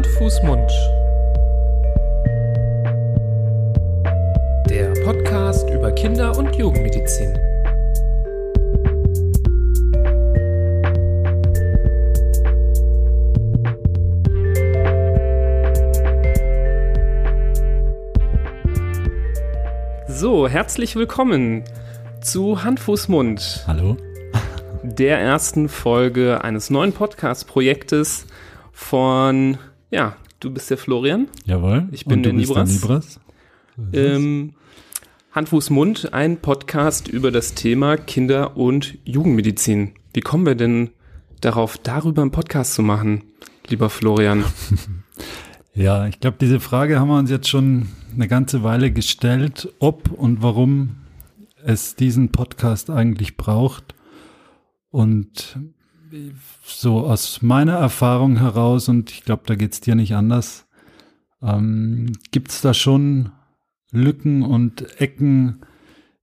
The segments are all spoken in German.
Hand, Fuß, Mund. Der Podcast über Kinder- und Jugendmedizin. So, herzlich willkommen zu Hand, Fuß, Mund. Hallo. Der ersten Folge eines neuen Podcast-Projektes von, ja, du bist der Florian. Jawohl. Ich bin Und der bist Nibras. Nibras. Ähm, Hand, Fuß, Mund, ein Podcast über das Thema Kinder- und Jugendmedizin. Wie kommen wir denn darauf, darüber einen Podcast zu machen, lieber Florian? Ja, ich glaube, diese Frage haben wir uns jetzt schon eine ganze Weile gestellt, ob und warum es diesen Podcast eigentlich braucht. Und so aus meiner Erfahrung heraus, und ich glaube, da geht es dir nicht anders, ähm, gibt es da schon Lücken und Ecken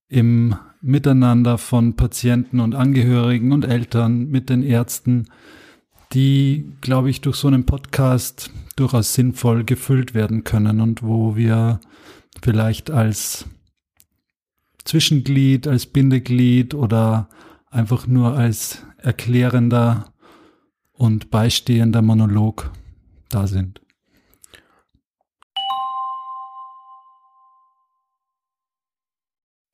im Miteinander von Patienten und Angehörigen und Eltern mit den Ärzten, die, glaube ich, durch so einen Podcast durchaus sinnvoll gefüllt werden können und wo wir vielleicht als Zwischenglied, als Bindeglied oder einfach nur als erklärender und beistehender Monolog da sind.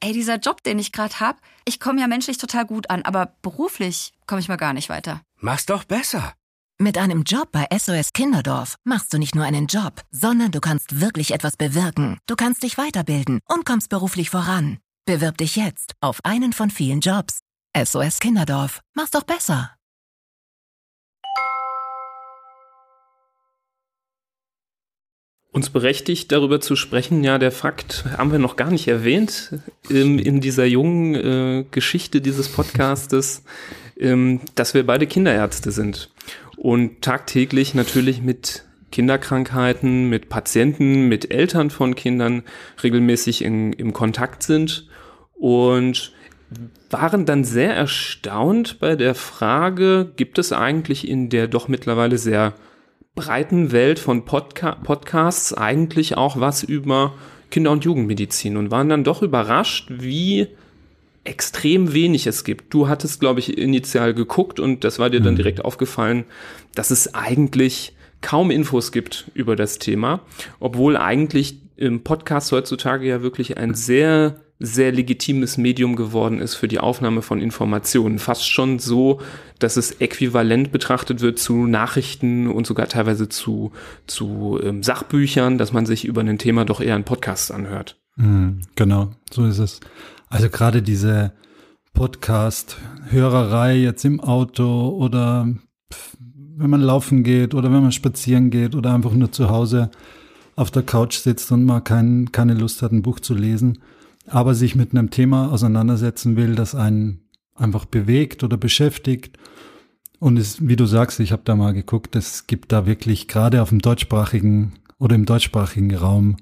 Ey, dieser Job, den ich gerade hab, ich komme ja menschlich total gut an, aber beruflich komme ich mal gar nicht weiter. Mach's doch besser. Mit einem Job bei SOS Kinderdorf machst du nicht nur einen Job, sondern du kannst wirklich etwas bewirken. Du kannst dich weiterbilden und kommst beruflich voran. Bewirb dich jetzt auf einen von vielen Jobs. SOS Kinderdorf. Mach's doch besser. Uns berechtigt, darüber zu sprechen, ja, der Fakt haben wir noch gar nicht erwähnt ähm, in dieser jungen äh, Geschichte dieses Podcastes, ähm, dass wir beide Kinderärzte sind und tagtäglich natürlich mit Kinderkrankheiten, mit Patienten, mit Eltern von Kindern regelmäßig in, im Kontakt sind und waren dann sehr erstaunt bei der Frage, gibt es eigentlich in der doch mittlerweile sehr breiten Welt von Podca Podcasts eigentlich auch was über Kinder- und Jugendmedizin und waren dann doch überrascht, wie extrem wenig es gibt. Du hattest, glaube ich, initial geguckt und das war dir dann direkt aufgefallen, dass es eigentlich kaum Infos gibt über das Thema, obwohl eigentlich im Podcast heutzutage ja wirklich ein sehr sehr legitimes Medium geworden ist für die Aufnahme von Informationen. Fast schon so, dass es äquivalent betrachtet wird zu Nachrichten und sogar teilweise zu, zu ähm, Sachbüchern, dass man sich über ein Thema doch eher einen Podcast anhört. Mhm, genau, so ist es. Also gerade diese Podcast-Hörerei jetzt im Auto oder wenn man laufen geht oder wenn man spazieren geht oder einfach nur zu Hause auf der Couch sitzt und mal kein, keine Lust hat, ein Buch zu lesen, aber sich mit einem Thema auseinandersetzen will, das einen einfach bewegt oder beschäftigt. Und es, wie du sagst, ich habe da mal geguckt, es gibt da wirklich gerade auf dem deutschsprachigen oder im deutschsprachigen Raum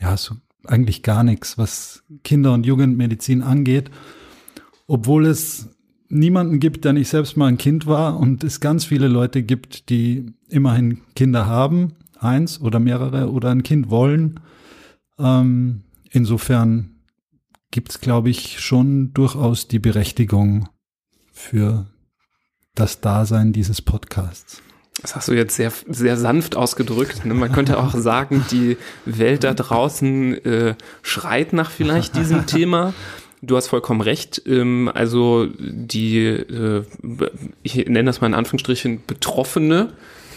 ja so eigentlich gar nichts, was Kinder- und Jugendmedizin angeht, obwohl es niemanden gibt, der nicht selbst mal ein Kind war und es ganz viele Leute gibt, die immerhin Kinder haben, eins oder mehrere oder ein Kind wollen. Ähm, insofern gibt es, glaube ich, schon durchaus die Berechtigung für das Dasein dieses Podcasts. Das hast du jetzt sehr, sehr sanft ausgedrückt. Ne? Man könnte auch sagen, die Welt da draußen äh, schreit nach vielleicht diesem Thema. Du hast vollkommen recht. Ähm, also die, äh, ich nenne das mal in Anführungsstrichen, betroffene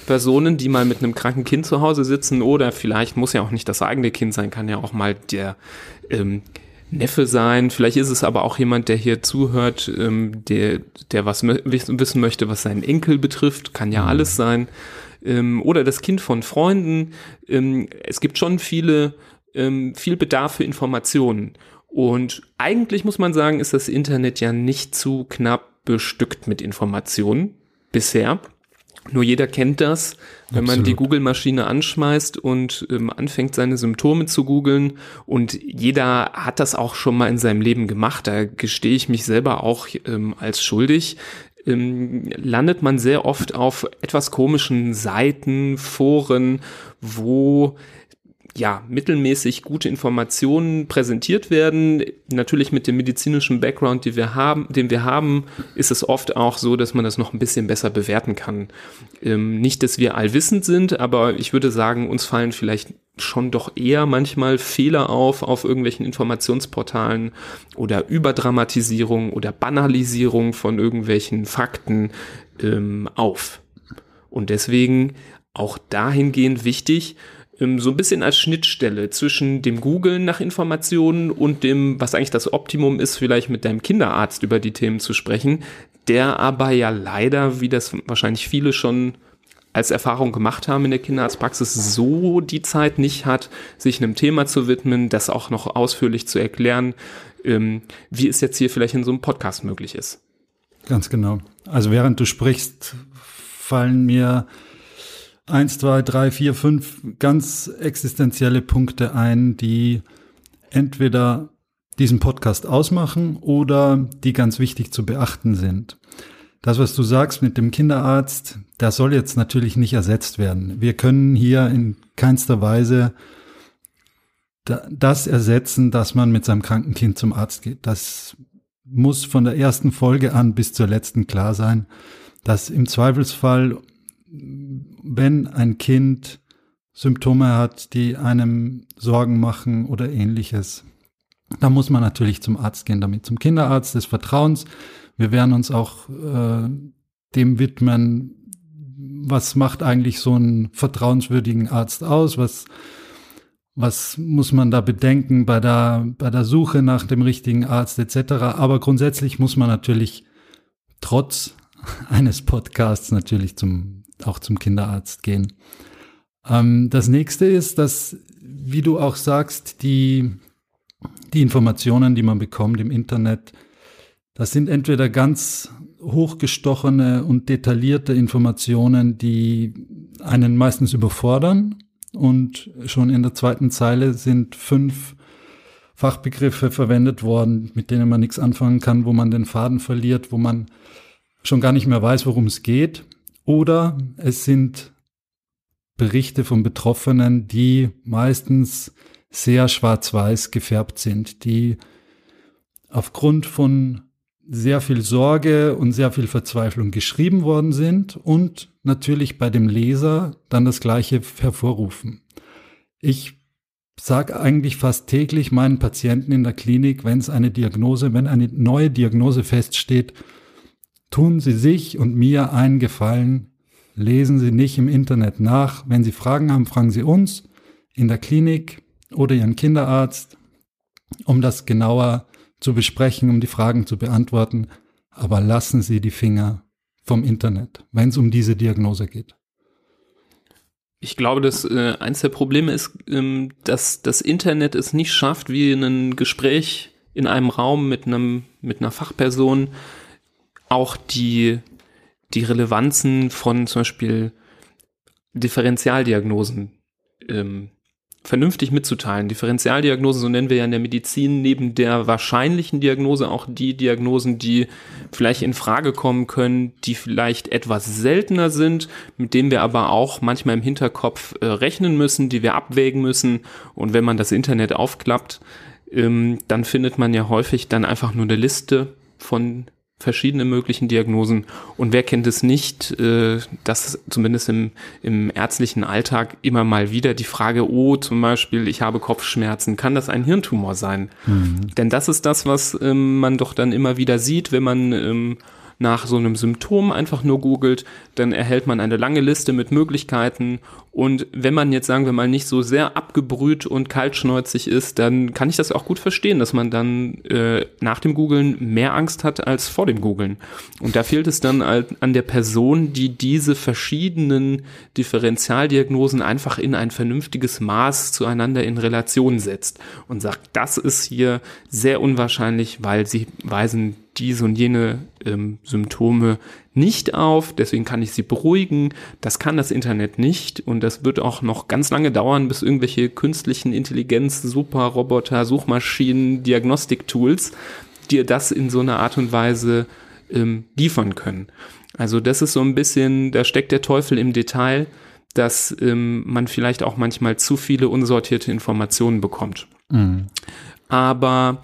Personen, die mal mit einem kranken Kind zu Hause sitzen oder vielleicht muss ja auch nicht das eigene Kind sein, kann ja auch mal der ähm, Neffe sein. Vielleicht ist es aber auch jemand, der hier zuhört, ähm, der, der was wissen wissen möchte, was seinen Enkel betrifft. Kann ja alles sein. Ähm, oder das Kind von Freunden. Ähm, es gibt schon viele, ähm, viel Bedarf für Informationen. Und eigentlich muss man sagen, ist das Internet ja nicht zu knapp bestückt mit Informationen bisher. Nur jeder kennt das, wenn man die Absolut. Google-Maschine anschmeißt und ähm, anfängt, seine Symptome zu googeln. Und jeder hat das auch schon mal in seinem Leben gemacht. Da gestehe ich mich selber auch ähm, als schuldig. ähm, landet man sehr oft auf etwas komischen Seiten, Foren, wo ja, mittelmäßig gute Informationen präsentiert werden. Natürlich mit dem medizinischen Background, den wir haben, den wir haben, ist es oft auch so, dass man das noch ein bisschen besser bewerten kann. Ähm, nicht, dass wir allwissend sind, aber ich würde sagen, uns fallen vielleicht schon doch eher manchmal Fehler auf auf irgendwelchen Informationsportalen oder Überdramatisierung oder Banalisierung von irgendwelchen Fakten ähm, auf. Und deswegen auch dahingehend wichtig, so ein bisschen als Schnittstelle zwischen dem Googlen nach Informationen und dem, was eigentlich das Optimum ist, vielleicht mit deinem Kinderarzt über die Themen zu sprechen, der aber ja leider, wie das wahrscheinlich viele schon als Erfahrung gemacht haben in der Kinderarztpraxis, so die Zeit nicht hat, sich einem Thema zu widmen, das auch noch ausführlich zu erklären, ähm, wie es jetzt hier vielleicht in so einem Podcast möglich ist. Ganz genau. Also während du sprichst, fallen mir eins, zwei, drei, vier, fünf ganz existenzielle Punkte ein, die entweder diesen Podcast ausmachen oder die ganz wichtig zu beachten sind. Das, was du sagst mit dem Kinderarzt, das soll jetzt natürlich nicht ersetzt werden. Wir können hier in keinster Weise das ersetzen, dass man mit seinem kranken Kind zum Arzt geht. Das muss von der ersten Folge an bis zur letzten klar sein, dass im Zweifelsfall wenn ein Kind Symptome hat, die einem Sorgen machen oder ähnliches, dann muss man natürlich zum Arzt gehen, damit zum Kinderarzt des Vertrauens. Wir werden uns auch äh, dem widmen, was macht eigentlich so einen vertrauenswürdigen Arzt aus, was was muss man da bedenken bei der, bei der Suche nach dem richtigen Arzt etc. Aber grundsätzlich muss man natürlich trotz eines Podcasts natürlich zum auch zum Kinderarzt gehen. Ähm, das nächste ist, dass, wie du auch sagst, die, die Informationen, die man bekommt im Internet, das sind entweder ganz hochgestochene und detaillierte Informationen, die einen meistens überfordern und schon in der zweiten Zeile sind fünf Fachbegriffe verwendet worden, mit denen man nichts anfangen kann, wo man den Faden verliert, wo man schon gar nicht mehr weiß, worum es geht. Oder es sind Berichte von Betroffenen, die meistens sehr schwarz-weiß gefärbt sind, die aufgrund von sehr viel Sorge und sehr viel Verzweiflung geschrieben worden sind und natürlich bei dem Leser dann das Gleiche hervorrufen. Ich sage eigentlich fast täglich meinen Patienten in der Klinik, wenn es eine Diagnose, wenn eine neue Diagnose feststeht, Tun Sie sich und mir einen Gefallen, lesen Sie nicht im Internet nach. Wenn Sie Fragen haben, fragen Sie uns in der Klinik oder Ihren Kinderarzt, um das genauer zu besprechen, um die Fragen zu beantworten. Aber lassen Sie die Finger vom Internet, wenn es um diese Diagnose geht. Ich glaube, dass äh, eins der Probleme ist, ähm, dass das Internet es nicht schafft, wie ein Gespräch in einem Raum mit einem mit einer Fachperson auch die, die Relevanzen von zum Beispiel Differentialdiagnosen ähm, vernünftig mitzuteilen. Differentialdiagnosen, so nennen wir ja in der Medizin, neben der wahrscheinlichen Diagnose auch die Diagnosen, die vielleicht in Frage kommen können, die vielleicht etwas seltener sind, mit denen wir aber auch manchmal im Hinterkopf äh, rechnen müssen, die wir abwägen müssen. Und wenn man das Internet aufklappt, ähm, dann findet man ja häufig dann einfach nur eine Liste von verschiedene möglichen Diagnosen. Und wer kennt es nicht, äh, dass zumindest im, im ärztlichen Alltag immer mal wieder die Frage, oh, zum Beispiel, ich habe Kopfschmerzen, kann das ein Hirntumor sein? Mhm. Denn das ist das, was ähm, man doch dann immer wieder sieht, wenn man ähm, nach so einem Symptom einfach nur googelt, dann erhält man eine lange Liste mit Möglichkeiten. Und wenn man jetzt, sagen wir mal, nicht so sehr abgebrüht und kaltschneuzig ist, dann kann ich das auch gut verstehen, dass man dann äh, nach dem Googlen mehr Angst hat als vor dem Googlen. Und da fehlt es dann an der Person, die diese verschiedenen Differentialdiagnosen einfach in ein vernünftiges Maß zueinander in Relation setzt und sagt, das ist hier sehr unwahrscheinlich, weil sie weisen diese und jene ähm, Symptome nicht auf, deswegen kann ich sie beruhigen. Das kann das Internet nicht und das wird auch noch ganz lange dauern, bis irgendwelche künstlichen Intelligenz, Superroboter, Suchmaschinen, Diagnostiktools dir das in so einer Art und Weise ähm, liefern können. Also das ist so ein bisschen, da steckt der Teufel im Detail, dass ähm, man vielleicht auch manchmal zu viele unsortierte Informationen bekommt. Mhm. Aber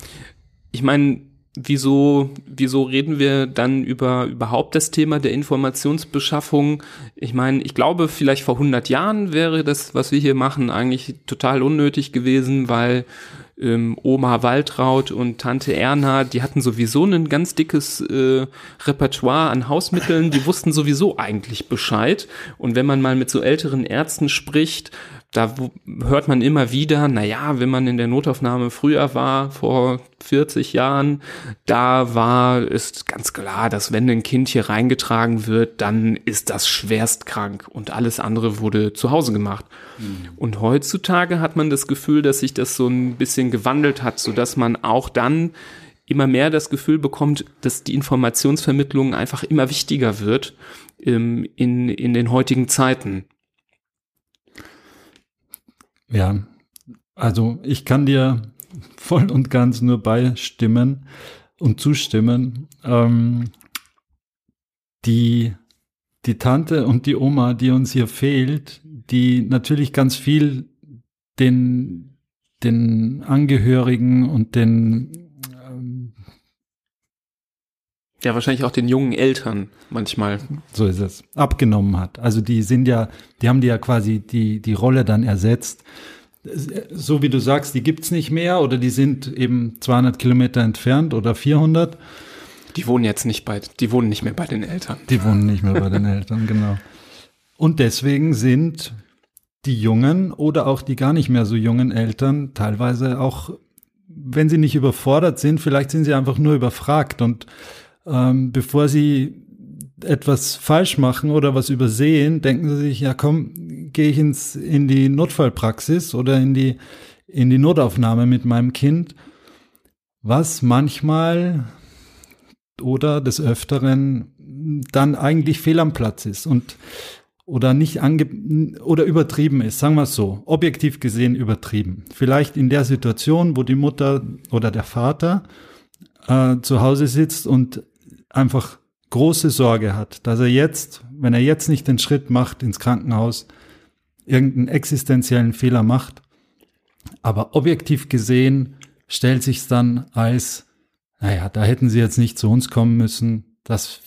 ich meine, wieso, wieso reden wir dann über überhaupt das Thema der Informationsbeschaffung? Ich meine, ich glaube, vielleicht vor 100 Jahren wäre das, was wir hier machen, eigentlich total unnötig gewesen, weil ähm, Oma Waltraud und Tante Erna, die hatten sowieso ein ganz dickes äh, Repertoire an Hausmitteln, die wussten sowieso eigentlich Bescheid. Und wenn man mal mit so älteren Ärzten spricht, da hört man immer wieder, na ja, wenn man in der Notaufnahme früher war, vor 40 Jahren, da war es ganz klar, dass wenn ein Kind hier reingetragen wird, dann ist das schwerst krank und alles andere wurde zu Hause gemacht. Mhm. Und heutzutage hat man das Gefühl, dass sich das so ein bisschen gewandelt hat, so dass man auch dann immer mehr das Gefühl bekommt, dass die Informationsvermittlung einfach immer wichtiger wird ähm, in, in den heutigen Zeiten. Ja, also ich kann dir voll und ganz nur beistimmen und zustimmen. Ähm, die, die Tante und die Oma, die uns hier fehlt, die natürlich ganz viel den, den Angehörigen und den ja, wahrscheinlich auch den jungen Eltern manchmal. So ist es. Abgenommen hat. Also die sind ja, die haben die ja quasi die, die Rolle dann ersetzt. So wie du sagst, die gibt's nicht mehr oder die sind eben 200 Kilometer entfernt oder 400. Die wohnen jetzt nicht bei, die wohnen nicht mehr bei den Eltern. Die wohnen nicht mehr bei den Eltern, genau. Und deswegen sind die jungen oder auch die gar nicht mehr so jungen Eltern teilweise auch, wenn sie nicht überfordert sind, vielleicht sind sie einfach nur überfragt und ähm, bevor sie etwas falsch machen oder was übersehen, denken sie sich, ja komm, gehe ich ins, in die Notfallpraxis oder in die, in die Notaufnahme mit meinem Kind, was manchmal oder des Öfteren dann eigentlich fehl am Platz ist und oder nicht ange oder übertrieben ist, sagen wir es so, objektiv gesehen übertrieben. Vielleicht in der Situation, wo die Mutter oder der Vater äh, zu Hause sitzt und einfach große Sorge hat, dass er jetzt, wenn er jetzt nicht den Schritt macht ins Krankenhaus, irgendeinen existenziellen Fehler macht. Aber objektiv gesehen stellt sich dann als, naja, da hätten sie jetzt nicht zu uns kommen müssen, das,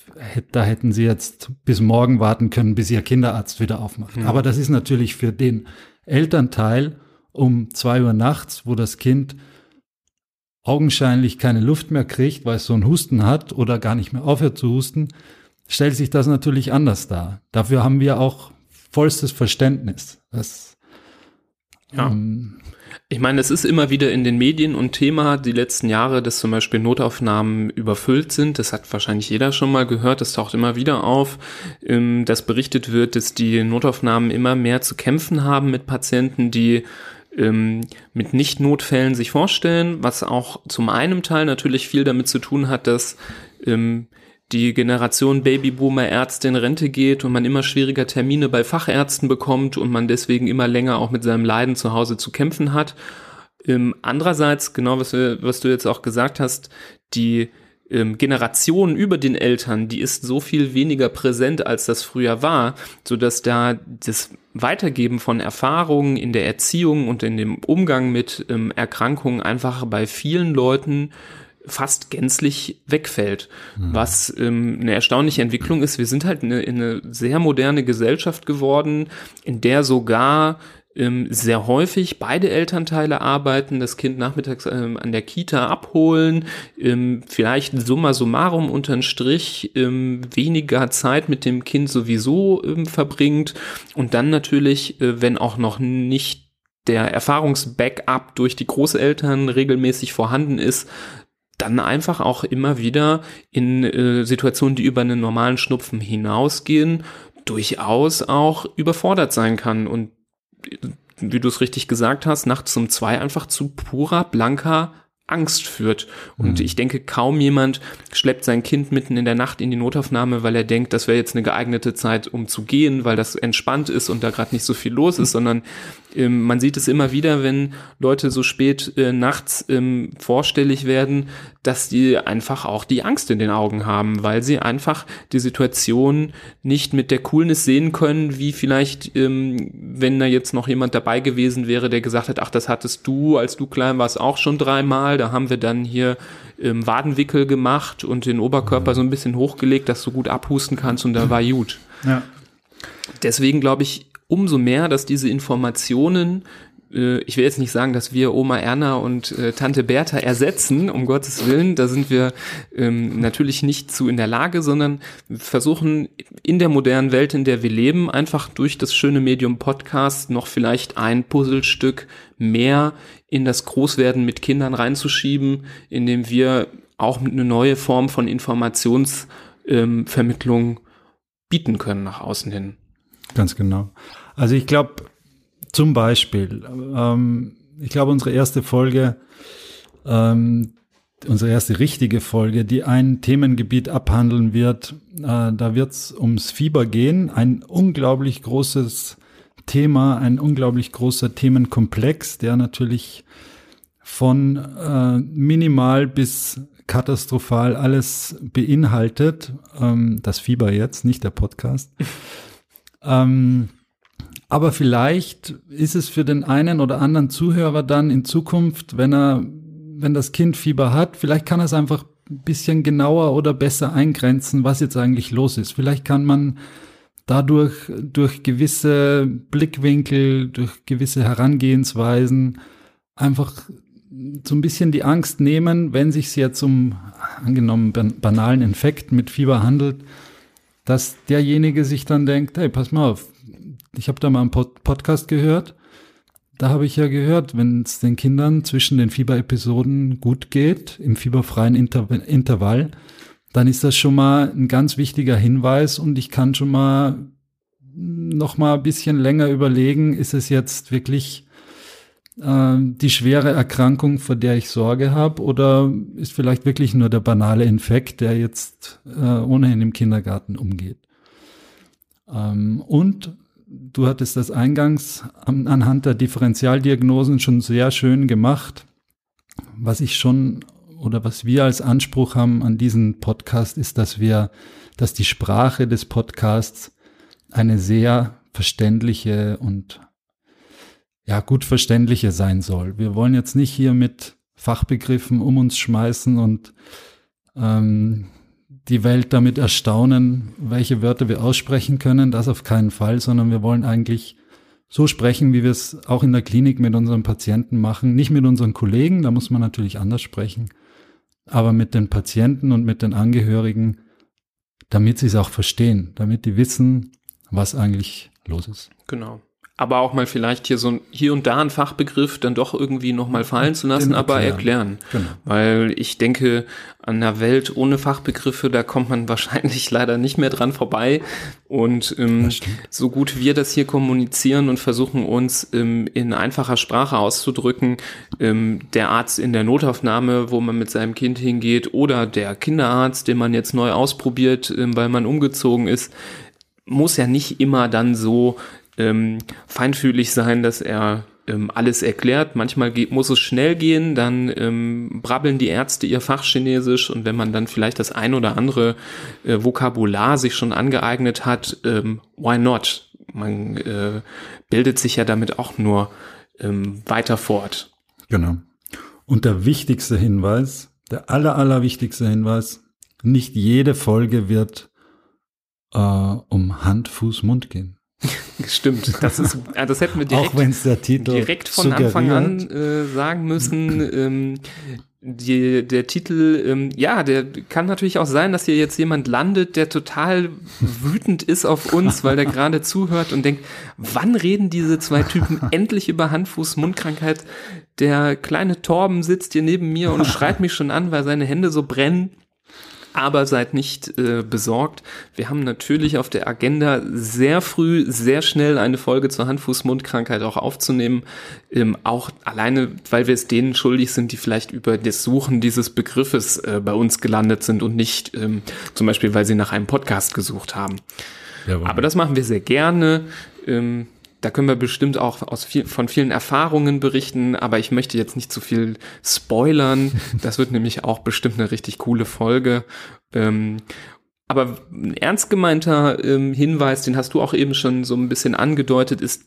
da hätten sie jetzt bis morgen warten können, bis ihr Kinderarzt wieder aufmacht. Mhm. Aber das ist natürlich für den Elternteil um zwei Uhr nachts, wo das Kind augenscheinlich keine Luft mehr kriegt, weil es so einen Husten hat oder gar nicht mehr aufhört zu husten, stellt sich das natürlich anders dar. Dafür haben wir auch vollstes Verständnis. Das, ja. Ähm, ich meine, es ist immer wieder in den Medien und Thema die letzten Jahre, dass zum Beispiel Notaufnahmen überfüllt sind. Das hat wahrscheinlich jeder schon mal gehört. Das taucht immer wieder auf, ähm, dass berichtet wird, dass die Notaufnahmen immer mehr zu kämpfen haben mit Patienten, die ähm, mit Nicht-Notfällen sich vorstellen, was auch zum einen Teil natürlich viel damit zu tun hat, dass ähm, die Generation Babyboomer Ärzte in Rente geht und man immer schwieriger Termine bei Fachärzten bekommt und man deswegen immer länger auch mit seinem Leiden zu Hause zu kämpfen hat. Ähm, andererseits, genau was, wir, was du jetzt auch gesagt hast, die ähm, Generation über den Eltern, die ist so viel weniger präsent, als das früher war, so dass da das Weitergeben von Erfahrungen in der Erziehung und in dem Umgang mit ähm, Erkrankungen einfach bei vielen Leuten fast gänzlich wegfällt. Mhm. Was ähm, eine erstaunliche Entwicklung ist. Wir sind halt eine, eine sehr moderne Gesellschaft geworden, in der sogar ähm, sehr häufig beide Elternteile arbeiten, das Kind nachmittags ähm, an der Kita abholen, ähm, vielleicht summa summarum unterm Strich ähm, weniger Zeit mit dem Kind sowieso ähm, verbringt und dann natürlich, äh, wenn auch noch nicht der Erfahrungsbackup durch die Großeltern regelmäßig vorhanden ist, dann einfach auch immer wieder in äh, Situationen, die über einen normalen Schnupfen hinausgehen, durchaus auch überfordert sein kann. Und wie du es richtig gesagt hast, nachts um zwei einfach zu purer, blanker Angst führt. Und mhm. ich denke, kaum jemand schleppt sein Kind mitten in der Nacht in die Notaufnahme, weil er denkt, das wäre jetzt eine geeignete Zeit, um zu gehen, weil das entspannt ist und da gerade nicht so viel los ist, mhm. sondern ähm, man sieht es immer wieder, wenn Leute so spät äh, nachts ähm, vorstellig werden, dass die einfach auch die Angst in den Augen haben, weil sie einfach die Situation nicht mit der Coolness sehen können, wie vielleicht, ähm, wenn da jetzt noch jemand dabei gewesen wäre, der gesagt hat, ach, das hattest du, als du klein warst, auch schon dreimal. Da haben wir dann hier ähm, Wadenwickel gemacht und den Oberkörper so ein bisschen hochgelegt, dass du gut abhusten kannst und da war gut. Ja. Deswegen glaube ich umso mehr, dass diese Informationen äh, ich will jetzt nicht sagen, dass wir Oma Erna und äh, Tante Bertha ersetzen, um Gottes Willen, da sind wir ähm, natürlich nicht zu in der Lage, sondern versuchen in der modernen Welt, in der wir leben, einfach durch das schöne Medium Podcast noch vielleicht ein Puzzlestück mehr in das Großwerden mit Kindern reinzuschieben, indem wir auch eine neue Form von Informationsvermittlung ähm, bieten können nach außen hin. Ganz genau. Also ich glaube, zum Beispiel, ähm, ich glaube, unsere erste Folge, ähm, unsere erste richtige Folge, die ein Themengebiet abhandeln wird, äh, da wird es ums Fieber gehen. Ein unglaublich großes Thema, ein unglaublich großer Themenkomplex, der natürlich von äh, minimal bis katastrophal alles beinhaltet. Ähm, das Fieber jetzt, nicht der Podcast. Ähm, aber vielleicht ist es für den einen oder anderen Zuhörer dann in Zukunft, wenn er, wenn das Kind Fieber hat, vielleicht kann er es einfach ein bisschen genauer oder besser eingrenzen, was jetzt eigentlich los ist. Vielleicht kann man dadurch durch gewisse Blickwinkel, durch gewisse Herangehensweisen einfach so ein bisschen die Angst nehmen, wenn sich jetzt um angenommen banalen Infekt mit Fieber handelt, dass derjenige sich dann denkt, hey, pass mal auf, ich habe da mal einen Pod Podcast gehört. Da habe ich ja gehört, wenn es den Kindern zwischen den Fieberepisoden gut geht, im fieberfreien Inter Intervall, dann ist das schon mal ein ganz wichtiger Hinweis und ich kann schon mal noch mal ein bisschen länger überlegen, ist es jetzt wirklich äh, die schwere Erkrankung, vor der ich Sorge habe, oder ist vielleicht wirklich nur der banale Infekt, der jetzt äh, ohnehin im Kindergarten umgeht. Ähm, und du hattest das eingangs anhand der Differentialdiagnosen schon sehr schön gemacht. Was ich schon oder was wir als Anspruch haben an diesen Podcast ist, dass wir, dass die Sprache des Podcasts eine sehr verständliche und ja, gut verständliche sein soll. Wir wollen jetzt nicht hier mit Fachbegriffen um uns schmeißen und ähm, die Welt damit erstaunen, welche Wörter wir aussprechen können. Das auf keinen Fall, sondern wir wollen eigentlich so sprechen, wie wir es auch in der Klinik mit unseren Patienten machen. Nicht mit unseren Kollegen, da muss man natürlich anders sprechen, aber mit den Patienten und mit den Angehörigen, damit sie es auch verstehen, damit die wissen, was eigentlich los ist. Genau aber auch mal vielleicht hier so hier und da ein Fachbegriff dann doch irgendwie noch mal fallen zu lassen, erklären. aber erklären. Genau. Weil ich denke, an einer Welt ohne Fachbegriffe, da kommt man wahrscheinlich leider nicht mehr dran vorbei. Und ähm, so gut wir das hier kommunizieren und versuchen uns ähm, in einfacher Sprache auszudrücken, ähm, der Arzt in der Notaufnahme, wo man mit seinem Kind hingeht, oder der Kinderarzt, den man jetzt neu ausprobiert, ähm, weil man umgezogen ist, muss ja nicht immer dann so ähm, feinfühlig sein, dass er ähm, alles erklärt. Manchmal geht, muss es schnell gehen, dann ähm, brabbeln die Ärzte ihr Fachchinesisch und wenn man dann vielleicht das ein oder andere äh, Vokabular sich schon angeeignet hat, ähm, why not? Man äh, bildet sich ja damit auch nur ähm, weiter fort. Genau. Und der wichtigste Hinweis, der aller, aller wichtigste Hinweis, nicht jede Folge wird äh, um Hand, Fuß, Mund gehen. Stimmt, das ist, das hätten wir direkt, Auch wenn's der Titel direkt von suggeriert. Anfang an äh, sagen müssen. Ähm, die, der Titel, ähm, ja, der kann natürlich auch sein, dass hier jetzt jemand landet, der total wütend ist auf uns, weil der gerade zuhört und denkt, wann reden diese zwei Typen endlich über Handfuß-Mundkrankheit? Der kleine Torben sitzt hier neben mir und schreit mich schon an, weil seine Hände so brennen aber seid nicht äh, besorgt. Wir haben natürlich auf der Agenda sehr früh, sehr schnell eine Folge zur Hand-Fuß-Mund-Krankheit auch aufzunehmen. Ähm, auch alleine, weil wir es denen schuldig sind, die vielleicht über das Suchen dieses Begriffes äh, bei uns gelandet sind und nicht ähm, zum Beispiel, weil sie nach einem Podcast gesucht haben. Jawohl. Aber das machen wir sehr gerne. Ähm, da können wir bestimmt auch aus viel, von vielen Erfahrungen berichten, aber ich möchte jetzt nicht zu viel spoilern. Das wird nämlich auch bestimmt eine richtig coole Folge. Ähm, aber ein ernst gemeinter ähm, Hinweis, den hast du auch eben schon so ein bisschen angedeutet, ist,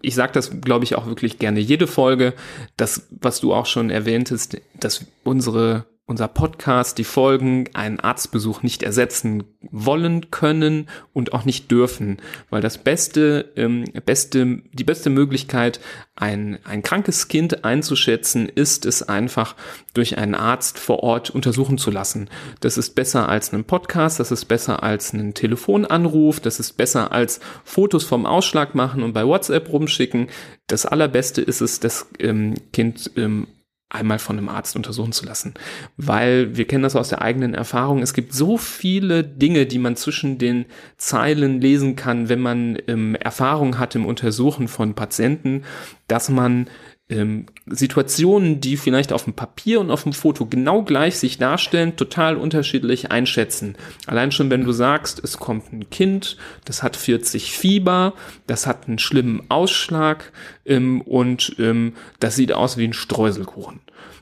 ich sage das, glaube ich, auch wirklich gerne jede Folge, das, was du auch schon erwähntest, dass unsere unser Podcast, die Folgen einen Arztbesuch nicht ersetzen wollen können und auch nicht dürfen, weil das beste, ähm, beste, die beste Möglichkeit, ein, ein krankes Kind einzuschätzen, ist es einfach durch einen Arzt vor Ort untersuchen zu lassen. Das ist besser als einen Podcast, das ist besser als einen Telefonanruf, das ist besser als Fotos vom Ausschlag machen und bei WhatsApp rumschicken. Das allerbeste ist es, das ähm, Kind ähm, einmal von einem Arzt untersuchen zu lassen. Weil wir kennen das aus der eigenen Erfahrung. Es gibt so viele Dinge, die man zwischen den Zeilen lesen kann, wenn man ähm, Erfahrung hat im Untersuchen von Patienten, dass man ähm, Situationen, die vielleicht auf dem Papier und auf dem Foto genau gleich sich darstellen, total unterschiedlich einschätzen. Allein schon, wenn du sagst, es kommt ein Kind, das hat 40 Fieber, das hat einen schlimmen Ausschlag ähm, und ähm, das sieht aus wie ein Streuselkuchen.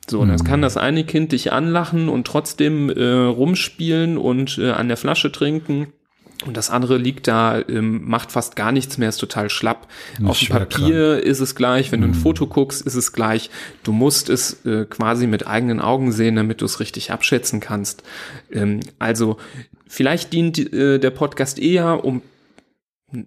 So, und kann mhm. das eine Kind dich anlachen und trotzdem äh, rumspielen und äh, an der Flasche trinken und das andere liegt da, ähm, macht fast gar nichts mehr, ist total schlapp. Nicht Auf dem Papier krank. ist es gleich, wenn du ein mhm. Foto guckst, ist es gleich. Du musst es äh, quasi mit eigenen Augen sehen, damit du es richtig abschätzen kannst. Ähm, also vielleicht dient äh, der Podcast eher, um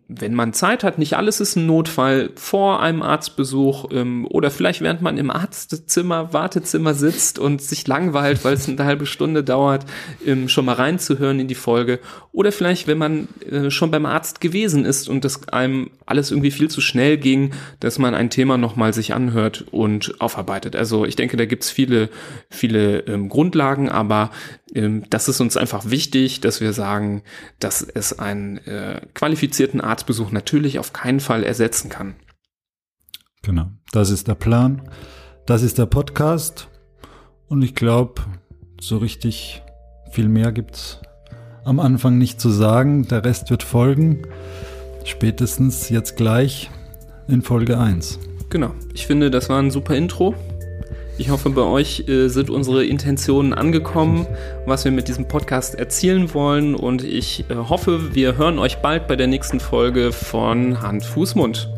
wenn man Zeit hat, nicht alles ist ein Notfall vor einem Arztbesuch ähm, oder vielleicht während man im Arztzimmer, Wartezimmer sitzt und sich langweilt, weil es eine halbe Stunde dauert, ähm, schon mal reinzuhören in die Folge oder vielleicht, wenn man äh, schon beim Arzt gewesen ist und das einem alles irgendwie viel zu schnell ging, dass man ein Thema nochmal sich anhört und aufarbeitet. Also ich denke, da gibt's viele, viele ähm, Grundlagen, aber das ist uns einfach wichtig, dass wir sagen, dass es einen äh, qualifizierten Arztbesuch natürlich auf keinen Fall ersetzen kann. Genau, das ist der Plan. Das ist der Podcast. Und ich glaube, so richtig viel mehr gibt es am Anfang nicht zu sagen. Der Rest wird folgen. Spätestens jetzt gleich in Folge 1. Genau. Ich finde, das war ein super Intro. Ich hoffe, bei euch äh, sind unsere Intentionen angekommen, was wir mit diesem Podcast erzielen wollen. Und ich äh, hoffe, wir hören euch bald bei der nächsten Folge von Hand, Fuß, Mund.